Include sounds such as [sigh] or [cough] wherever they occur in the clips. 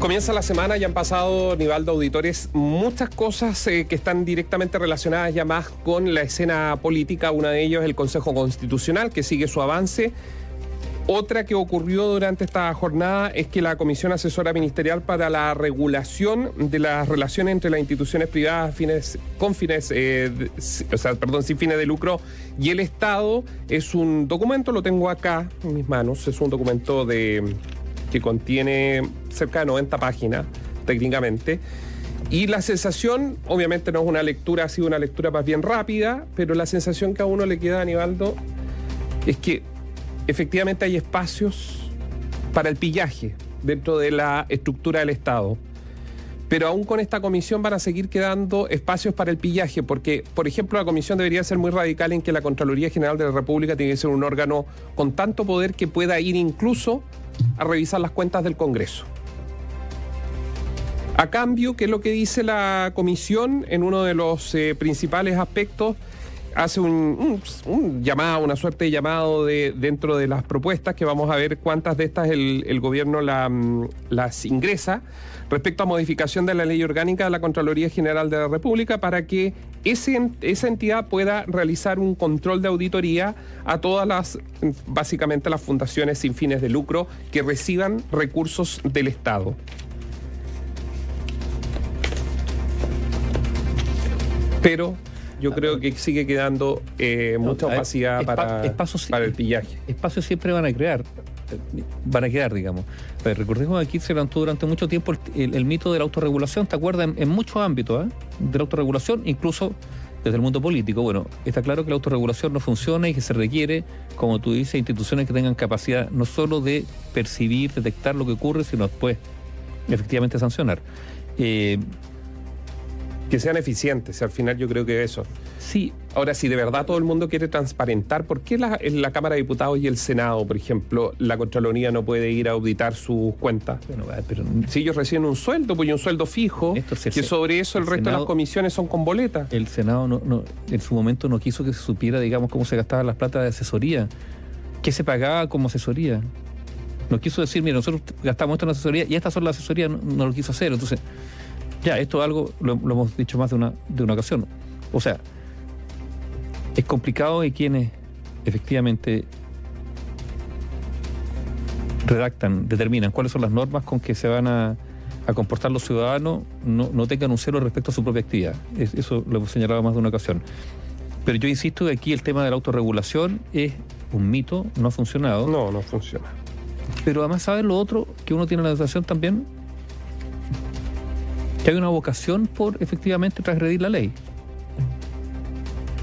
Comienza la semana y han pasado, Nivaldo Auditores, muchas cosas eh, que están directamente relacionadas ya más con la escena política. Una de ellas es el Consejo Constitucional, que sigue su avance. Otra que ocurrió durante esta jornada es que la Comisión Asesora Ministerial para la Regulación de las Relaciones entre las instituciones privadas fines, con fines, eh, o sea, perdón, sin fines de lucro y el Estado es un documento, lo tengo acá en mis manos, es un documento de que contiene cerca de 90 páginas técnicamente. Y la sensación, obviamente no es una lectura, ha sido una lectura más bien rápida, pero la sensación que a uno le queda, a Aníbaldo, es que efectivamente hay espacios para el pillaje dentro de la estructura del Estado. Pero aún con esta comisión van a seguir quedando espacios para el pillaje, porque, por ejemplo, la comisión debería ser muy radical en que la Contraloría General de la República tiene que ser un órgano con tanto poder que pueda ir incluso a revisar las cuentas del Congreso. A cambio, ¿qué es lo que dice la comisión en uno de los eh, principales aspectos? Hace un, llamado, una suerte de llamado de, dentro de las propuestas, que vamos a ver cuántas de estas el, gobierno mm, las ingresa, respecto a modificación de la ley orgánica de la Contraloría General de la República para que esa entidad pueda realizar un control de auditoría a todas las, básicamente las fundaciones sin fines de lucro que reciban recursos del Estado. Pero yo creo que sigue quedando eh, mucha opacidad para, para el pillaje. Espacios siempre van a crear, van a quedar, digamos. recordemos que aquí se levantó durante mucho tiempo el, mito de la autorregulación, ¿te acuerdas? En, muchos ámbitos ¿eh? de la autorregulación, incluso desde el mundo político. Bueno, está claro que la autorregulación no funciona y que se requiere, como tú dices, instituciones que tengan capacidad no solo de percibir, detectar lo que ocurre, sino después efectivamente sancionar. Eh, que sean eficientes, al final yo creo que eso. Sí. Ahora, si de verdad todo el mundo quiere transparentar, ¿por qué la, en la Cámara de Diputados y el Senado, por ejemplo, la Contraloría no puede ir a auditar sus cuentas? Bueno, pero si ellos reciben un sueldo, pues y un sueldo fijo, que sobre eso el, resto de las comisiones son con boleta. El Senado no, no, en su momento no quiso que se supiera, digamos, cómo se gastaban las plata de asesoría, qué se pagaba como asesoría. No quiso decir, mira, nosotros gastamos esto en asesoría y estas son las asesorías, no, no lo quiso hacer. Entonces, ya, esto es algo, lo, hemos dicho más de una, de una ocasión. O sea, es complicado y quienes efectivamente redactan, determinan cuáles son las normas con que se van a, comportar los ciudadanos, no, no, tengan un cero respecto a su propia actividad. eso lo hemos señalado más de una ocasión. Pero yo insisto que aquí el tema de la autorregulación es un mito, no ha funcionado. No, no funciona. Pero además, ¿sabes lo otro? Que uno tiene la sensación también que hay una vocación por efectivamente transgredir la ley.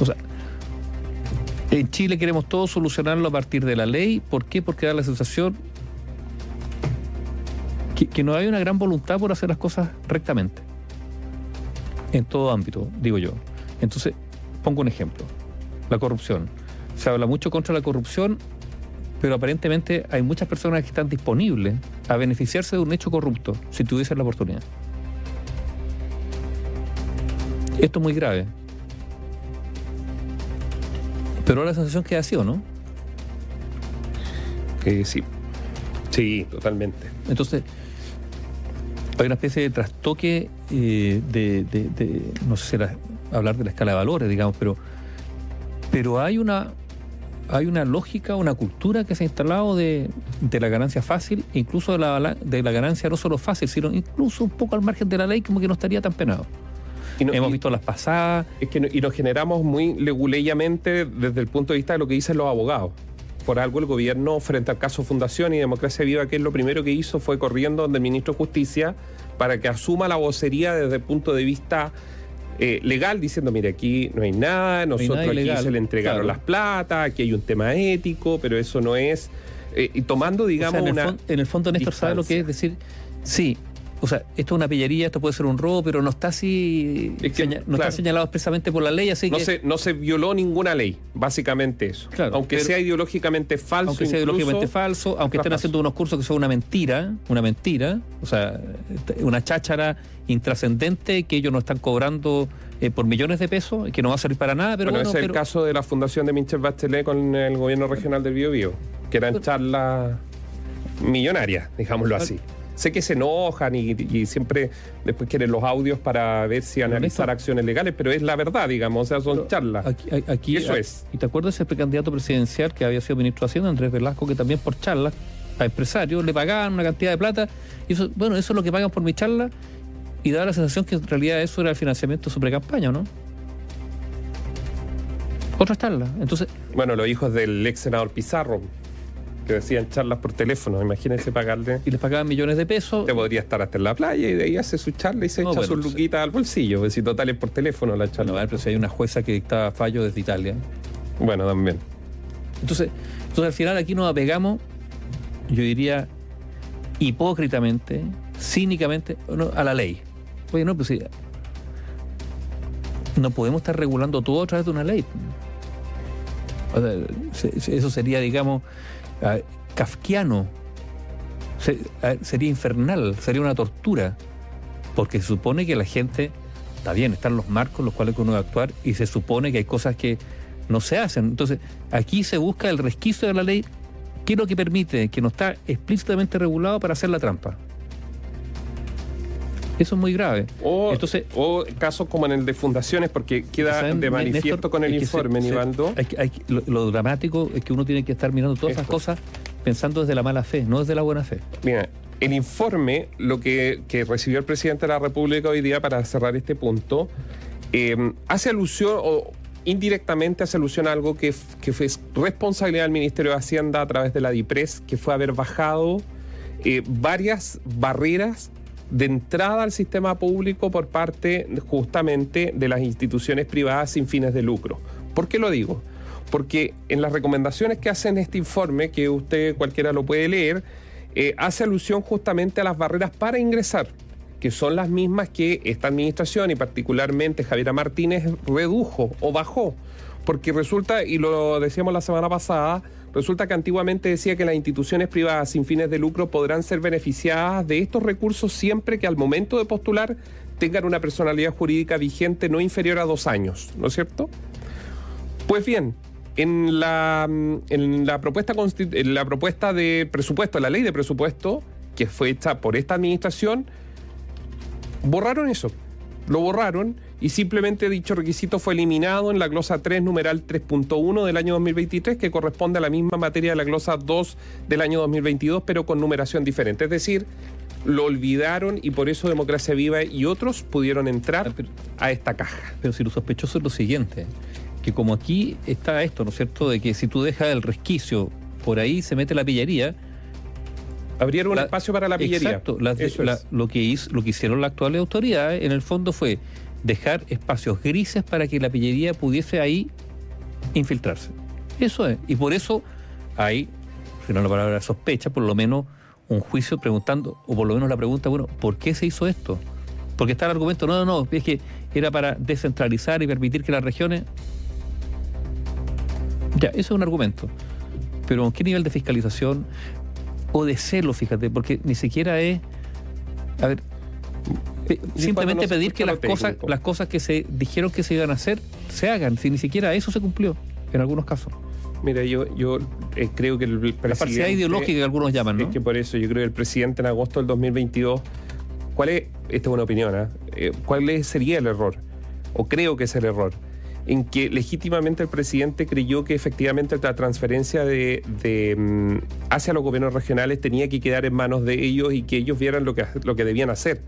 O sea, en Chile queremos todo solucionarlo a partir de la ley. ¿Por qué? Porque da la sensación que, no hay una gran voluntad por hacer las cosas rectamente. En todo ámbito, digo yo. Entonces, pongo un ejemplo. La corrupción. Se habla mucho contra la corrupción, pero aparentemente hay muchas personas que están disponibles a beneficiarse de un hecho corrupto si tuviesen la oportunidad. Esto es muy grave. Pero la sensación que ha sido, ¿no? Eh, sí. Sí, totalmente. Entonces, hay una especie de trastoque eh, de, no sé si era hablar de la escala de valores, digamos, pero, pero hay una hay una lógica, una cultura que se ha instalado de, la ganancia fácil, incluso de la, de la ganancia no solo fácil, sino incluso un poco al margen de la ley, como que no estaría tan penado. Hemos visto las pasadas. Es que y nos generamos muy leguleyamente desde el punto de vista de lo que dicen los abogados. Por algo el gobierno, frente al caso Fundación y Democracia Viva, que es lo primero que hizo fue corriendo donde el ministro de Justicia para que asuma la vocería desde el punto de vista eh, legal, diciendo, mire, aquí no hay nada, nosotros aquí se le entregaron las plata, aquí hay un tema ético, pero eso no es... Eh, y tomando, digamos, en, el en el fondo, Néstor, ¿sabe lo que es decir? Sí, o sea, esto es una pillería, esto puede ser un robo, pero no está así, no está señalado expresamente por la ley, así no que... Se, no se violó ninguna ley, básicamente eso. aunque sea ideológicamente falso. Aunque sea ideológicamente falso, aunque estén haciendo unos cursos que son una mentira, una mentira, o sea, una cháchara intrascendente que ellos no están cobrando eh, por millones de pesos, que no va a servir para nada, pero bueno... ese es el caso de la fundación de Michel Bachelet con el gobierno regional del Biobío, que eran charlas millonarias, digámoslo así. Sé que se enojan y, siempre después quieren los audios para ver si analizar acciones legales, pero es la verdad, digamos, o sea, son charlas. Aquí, Eso es. ¿Y te acuerdas ese precandidato presidencial que había sido ministro de Hacienda, Andrés Velasco, que también por charlas a empresarios le pagaban una cantidad de plata? Y eso, bueno, eso es lo que pagan por mi charla y daba la sensación que en realidad eso era el financiamiento de su pre-campaña, ¿no? Otra charla. Entonces. Bueno, los hijos del ex senador Pizarro que decían charlas por teléfono, imagínense pagarle. Y les pagaban millones de pesos. Te podría estar hasta en la playa y de ahí hace su charla y se echa su luquita al bolsillo, pues si total es por teléfono la charla. No, pero si hay una jueza que dictaba fallo desde Italia. Bueno, también. Entonces, entonces al final aquí nos apegamos, yo diría, hipócritamente, cínicamente, a la ley. Oye, no, pues sí. No podemos estar regulando todo a través de una ley. eso sería, digamos, Ah, kafkiano. Ah, sería infernal, sería una tortura. Porque se supone que la gente, está bien, están los marcos en los cuales uno debe actuar y se supone que hay cosas que no se hacen. Entonces, aquí se busca el resquicio de la ley, que es lo que permite, que no está explícitamente regulado para hacer la trampa. Eso es muy grave. O, Entonces, o casos como en el de fundaciones, porque queda de manifiesto con el informe, Nivaldo. lo, dramático es que uno tiene que estar mirando todas esas cosas pensando desde la mala fe, no desde la buena fe. Mira, el informe, lo que, recibió el presidente de la República hoy día para cerrar este punto, em, hace alusión o indirectamente hace alusión a algo que, que, fue responsabilidad del Ministerio de Hacienda a través de la DIPRES, que fue haber bajado eh, varias barreras de entrada al sistema público por parte justamente de las instituciones privadas sin fines de lucro. ¿Por qué lo digo? Porque en las recomendaciones que hacen este informe, que usted cualquiera lo puede leer, eh, hace alusión justamente a las barreras para ingresar, que son las mismas que esta administración y particularmente Javiera Martínez redujo o bajó. Porque resulta, y lo decíamos la semana pasada, Resulta que antiguamente decía que las instituciones privadas sin fines de lucro podrán ser beneficiadas de estos recursos siempre que al momento de postular tengan una personalidad jurídica vigente no inferior a dos años, ¿no es cierto? Pues bien, en la, en la, propuesta, en la propuesta de presupuesto, la ley de presupuesto, que fue hecha por esta administración, borraron eso. Lo borraron y simplemente dicho requisito fue eliminado en la glosa 3, numeral 3.1 del año 2023, que corresponde a la misma materia de la glosa 2 del año 2022, pero con numeración diferente. Es decir, lo olvidaron y por eso Democracia Viva y otros pudieron entrar ah, a esta caja. Pero si lo sospechoso es lo siguiente, que como aquí está esto, ¿no es cierto?, de que si tú dejas el resquicio, por ahí se mete la pillería, Abrieron un espacio para la pillería. Exacto. lo, que hizo, lo que hicieron las actuales autoridades, en el fondo, fue dejar espacios grises para que la pillería pudiese ahí infiltrarse. Eso es. Y por eso hay, si no la palabra sospecha, por lo menos un juicio preguntando, o por lo menos la pregunta, bueno, ¿por qué se hizo esto? Porque está el argumento, no, no, no, es que era para descentralizar y permitir que las regiones... Ya, eso es un argumento. Pero ¿qué nivel de fiscalización o de celo, fíjate? Porque ni siquiera es... A ver, simplemente pedir que las cosas, las cosas que se dijeron que se iban a hacer se hagan, si ni siquiera eso se cumplió en algunos casos. Mira, yo, yo eh, creo que el presidente... La parcialidad ideológica que algunos llaman, ¿no? Es que por eso yo creo que el presidente en agosto del 2022... ¿Cuál es, esta es una opinión, ¿eh? eh cuál sería el error? O creo que es el error en que legítimamente el presidente creyó que efectivamente la transferencia de, mm, hacia los gobiernos regionales tenía que quedar en manos de ellos y que ellos vieran lo que, lo que debían hacer.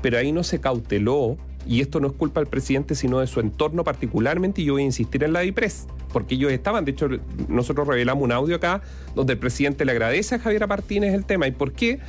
Pero ahí no se cauteló, y esto no es culpa del presidente, sino de su entorno particularmente, y yo voy a insistir en la DIPRES, porque ellos estaban, de hecho, nosotros revelamos un audio acá donde el presidente le agradece a Javier Martínez el tema. ¿Y por qué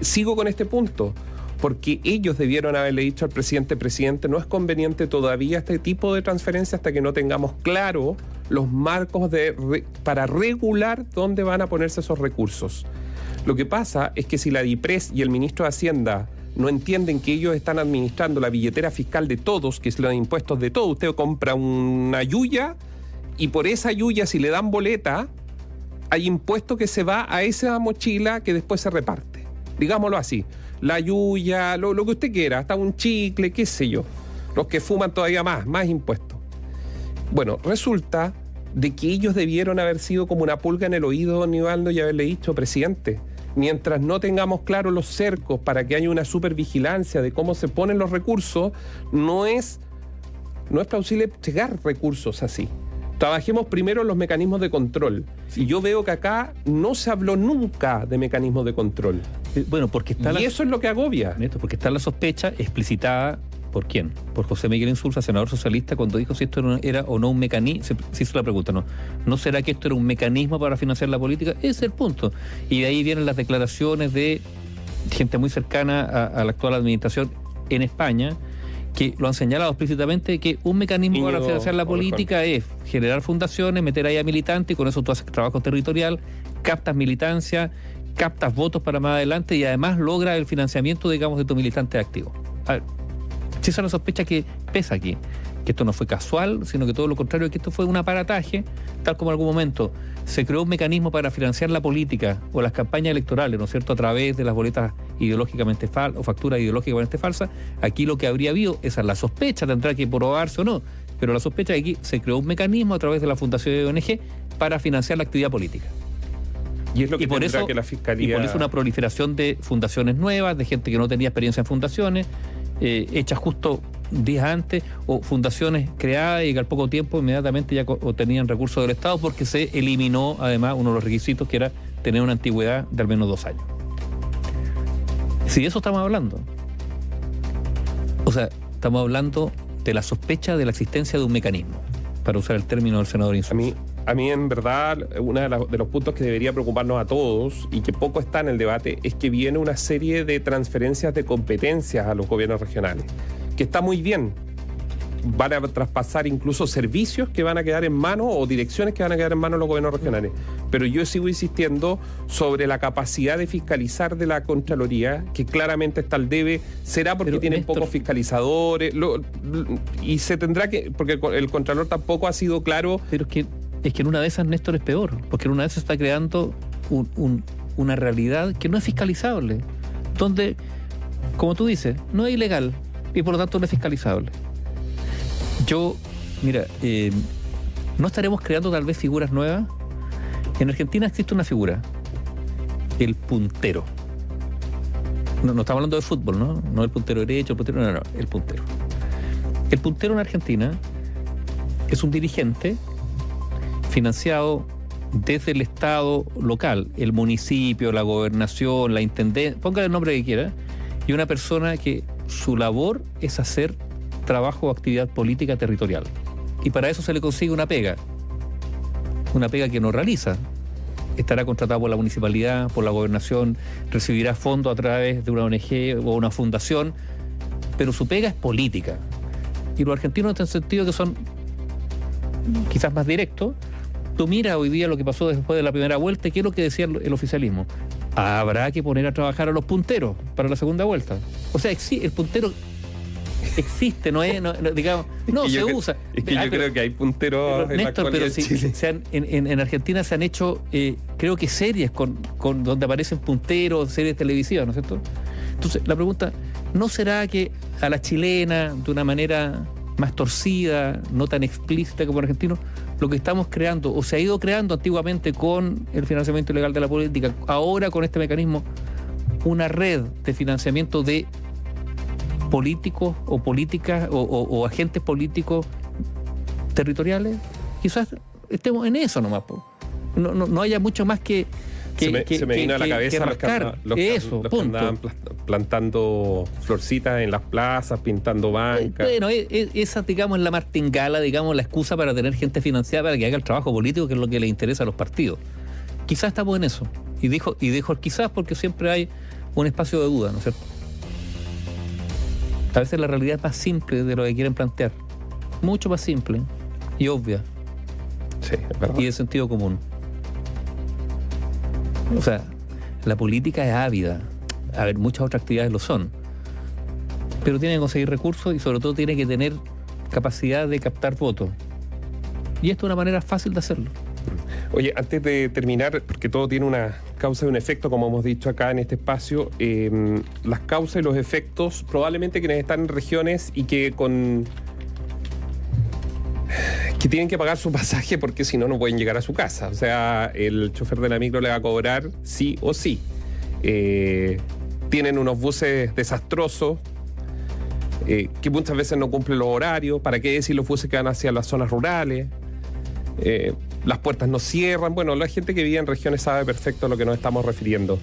sigo con este punto? Porque ellos debieron haberle dicho al presidente, presidente, no es conveniente todavía este tipo de transferencia hasta que no tengamos claro los marcos de, para regular dónde van a ponerse esos recursos. Lo que pasa es que si la DIPRES y el ministro de Hacienda no entienden que ellos están administrando la billetera fiscal de todos, que es los impuestos de todos, usted compra una yuya y por esa yuya si le dan boleta, hay impuesto que se va a esa mochila que después se reparte. Digámoslo así la yuya, lo, que usted quiera, hasta un chicle, qué sé yo. Los que fuman todavía más, más impuestos. Bueno, resulta de que ellos debieron haber sido como una pulga en el oído, don Nivaldo, y haberle dicho, presidente, mientras no tengamos claros los cercos para que haya una supervigilancia de cómo se ponen los recursos, no es, no es plausible llegar recursos así. Trabajemos primero en los mecanismos de control. Y yo veo que acá no se habló nunca de mecanismos de control. Eh, bueno, porque está y eso es lo que agobia. porque está la sospecha explicitada ¿Por quién? Por José Miguel Insulza, senador socialista, cuando dijo si esto era o no un mecanismo, se, hizo la pregunta, ¿no? ¿No será que esto era un mecanismo para financiar la política? Ese es el punto. Y de ahí vienen las declaraciones de gente muy cercana a, la actual administración en España, que lo han señalado explícitamente que un mecanismo para financiar la política es generar fundaciones, meter ahí a militantes y con eso tú haces trabajo territorial, captas militancia, captas votos para más adelante y además logra el financiamiento, digamos, de tu militante activo. A ver, si esa es sospecha que pesa aquí, que esto no fue casual, sino que todo lo contrario, que esto fue un aparataje, tal como en algún momento se creó un mecanismo para financiar la política o las campañas electorales, ¿no es cierto?, a través de las boletas ideológicamente falsas o facturas ideológicamente falsas. Aquí lo que habría habido, esa es la sospecha, tendrá que probarse o no, pero la sospecha de aquí se creó un mecanismo a través de la Fundación de ONG para financiar la actividad política. Y es lo que por eso, que la Fiscalía... Y por eso una proliferación de fundaciones nuevas, de gente que no tenía experiencia en fundaciones, eh, hechas justo días antes o fundaciones creadas y que al poco tiempo inmediatamente ya obtenían recursos del Estado porque se eliminó además uno de los requisitos que era tener una antigüedad de al menos dos años. Si de eso estamos hablando. O sea, estamos hablando de la sospecha de la existencia de un mecanismo, para usar el término del senador A mí, a mí en verdad, uno de, los puntos que debería preocuparnos a todos y que poco está en el debate es que viene una serie de transferencias de competencias a los gobiernos regionales, que está muy bien. Van a traspasar incluso servicios que van a quedar en manos o direcciones que van a quedar en manos de los gobiernos regionales. Pero yo sigo insistiendo sobre la capacidad de fiscalizar de la Contraloría, que claramente está al debe. Será porque tienen pocos fiscalizadores y se tendrá que, porque el Contralor tampoco ha sido claro. Pero es que es que en una de esas Néstor es peor, porque en una de esas está creando una realidad que no es fiscalizable, donde, como tú dices, no es ilegal y por lo tanto no es fiscalizable. Yo, mira, eh, no estaremos creando tal vez figuras nuevas. En Argentina existe una figura, el puntero. No, no estamos hablando de fútbol, ¿no? No el puntero derecho, el puntero, no, no, el puntero. El puntero en Argentina es un dirigente financiado desde el Estado local, el municipio, la gobernación, la intendencia, ponga el nombre que quiera, y una persona que su labor es hacer trabajo o actividad política territorial. Y para eso se le consigue una pega, una pega que no realiza. Estará contratado por la municipalidad, por la gobernación, recibirá fondos a través de una ONG o una fundación, pero su pega es política. Y los argentinos en este sentido que son quizás más directos, tú miras hoy día lo que pasó después de la primera vuelta, ¿qué es lo que decía el, oficialismo? Habrá que poner a trabajar a los punteros para la segunda vuelta. O sea, el puntero existe, no es, digamos, [laughs] no se usa. Es que yo ah, creo que hay punteros pero, en Néstor, pero si, en, Argentina se han hecho, eh, creo que series con, con donde aparecen punteros, series televisivas, ¿no es cierto? Entonces, la pregunta, ¿no será que a la chilena, de una manera más torcida, no tan explícita como en argentino, lo que estamos creando o se ha ido creando antiguamente con el financiamiento ilegal de la política, ahora con este mecanismo, una red de financiamiento de políticos o políticas o, agentes políticos territoriales, quizás estemos en eso nomás. No, no, haya mucho más que se me, se me vino a la cabeza los, que, eso, andaban plantando florcitas en las plazas, pintando bancas. Bueno, e, e, esa, digamos, es la martingala, digamos, la excusa para tener gente financiada para que haga el trabajo político, que es lo que le interesa a los partidos. Quizás estamos en eso. Y dijo, y dijo quizás porque siempre hay un espacio de duda, ¿no es cierto? A veces la realidad es más simple de lo que quieren plantear. Mucho más simple y obvia. Sí, verdad. Y de sentido común. O sea, la política es ávida. A ver, muchas otras actividades lo son. Pero tiene que conseguir recursos y sobre todo tiene que tener capacidad de captar votos. Y esto es una manera fácil de hacerlo. Oye, antes de terminar, porque todo tiene una causa y un efecto, como hemos dicho acá en este espacio, em, las causas y los efectos, probablemente quienes están en regiones y que con que tienen que pagar su pasaje porque si no, no pueden llegar a su casa. O sea, el chofer de la micro le va a cobrar sí o sí. Eh, tienen unos buses desastrosos eh, que muchas veces no cumplen los horarios. ¿Para qué decir los buses que van hacia las zonas rurales? Eh, las puertas no cierran. Bueno, la gente que vive en regiones sabe perfecto a lo que nos estamos refiriendo.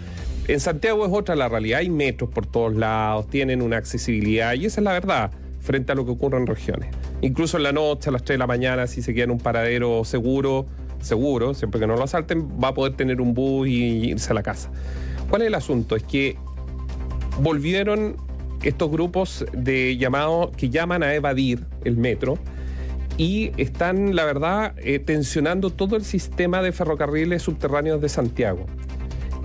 En Santiago es otra la realidad. Hay metros por todos lados, tienen una accesibilidad y esa es la verdad frente a lo que ocurre en regiones. Incluso en la noche, a las 3 de la mañana, si se queda en un paradero seguro, seguro, siempre que no lo asalten, va a poder tener un bus y irse a la casa. ¿Cuál es el asunto? Es que volvieron estos grupos de llamados que llaman a evadir el metro y están, la verdad, eh, tensionando todo el sistema de ferrocarriles subterráneos de Santiago.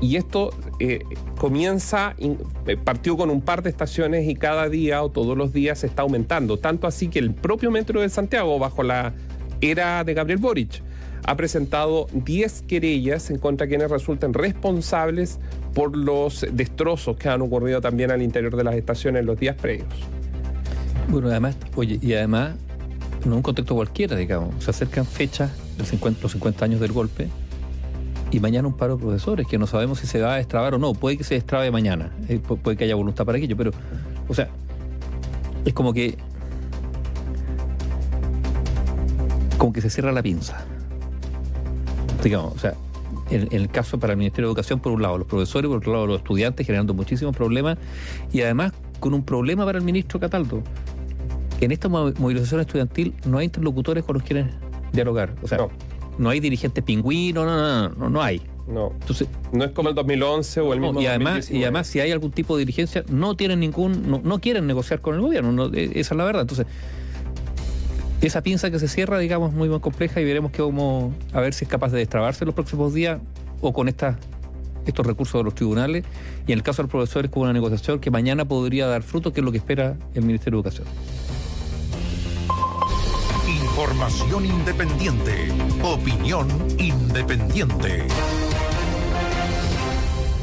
Y esto eh, comienza, eh, partió con un par de estaciones y cada día o todos los días está aumentando. Tanto así que el propio Metro de Santiago, bajo la era de Gabriel Boric, ha presentado 10 querellas en contra de quienes resulten responsables por los destrozos que han ocurrido también al interior de las estaciones en los días previos. Bueno, además, oye, y además, en un contexto cualquiera, digamos, se acercan fechas, los 50 años del golpe, y mañana un paro de profesores que no sabemos si se va a destrabar o no. Puede que se destrabe mañana, eh, puede que haya voluntad para aquello, pero, o sea, es como que. como que se cierra la pinza. Digamos, o sea, en, el caso para el Ministerio de Educación, por un lado los profesores, por otro lado los estudiantes, generando muchísimos problemas, y además con un problema para el ministro Cataldo. En esta movilización estudiantil no hay interlocutores con los que quieren dialogar. O sea, no hay dirigentes pingüinos, no, no, no, no, hay. No. Entonces, no es como el 2011 o el mismo y además Y además, si hay algún tipo de dirigencia, no tienen ningún, no, quieren negociar con el gobierno, e, esa es la verdad. Entonces, esa pinza que se cierra, digamos, muy, muy compleja y veremos que vamos a ver si es capaz de destrabarse en los próximos días o con estas estos recursos de los tribunales y en el caso de los profesores con una negociación que mañana podría dar fruto, que es lo que espera el Ministerio de Educación. Información independiente. Opinión independiente.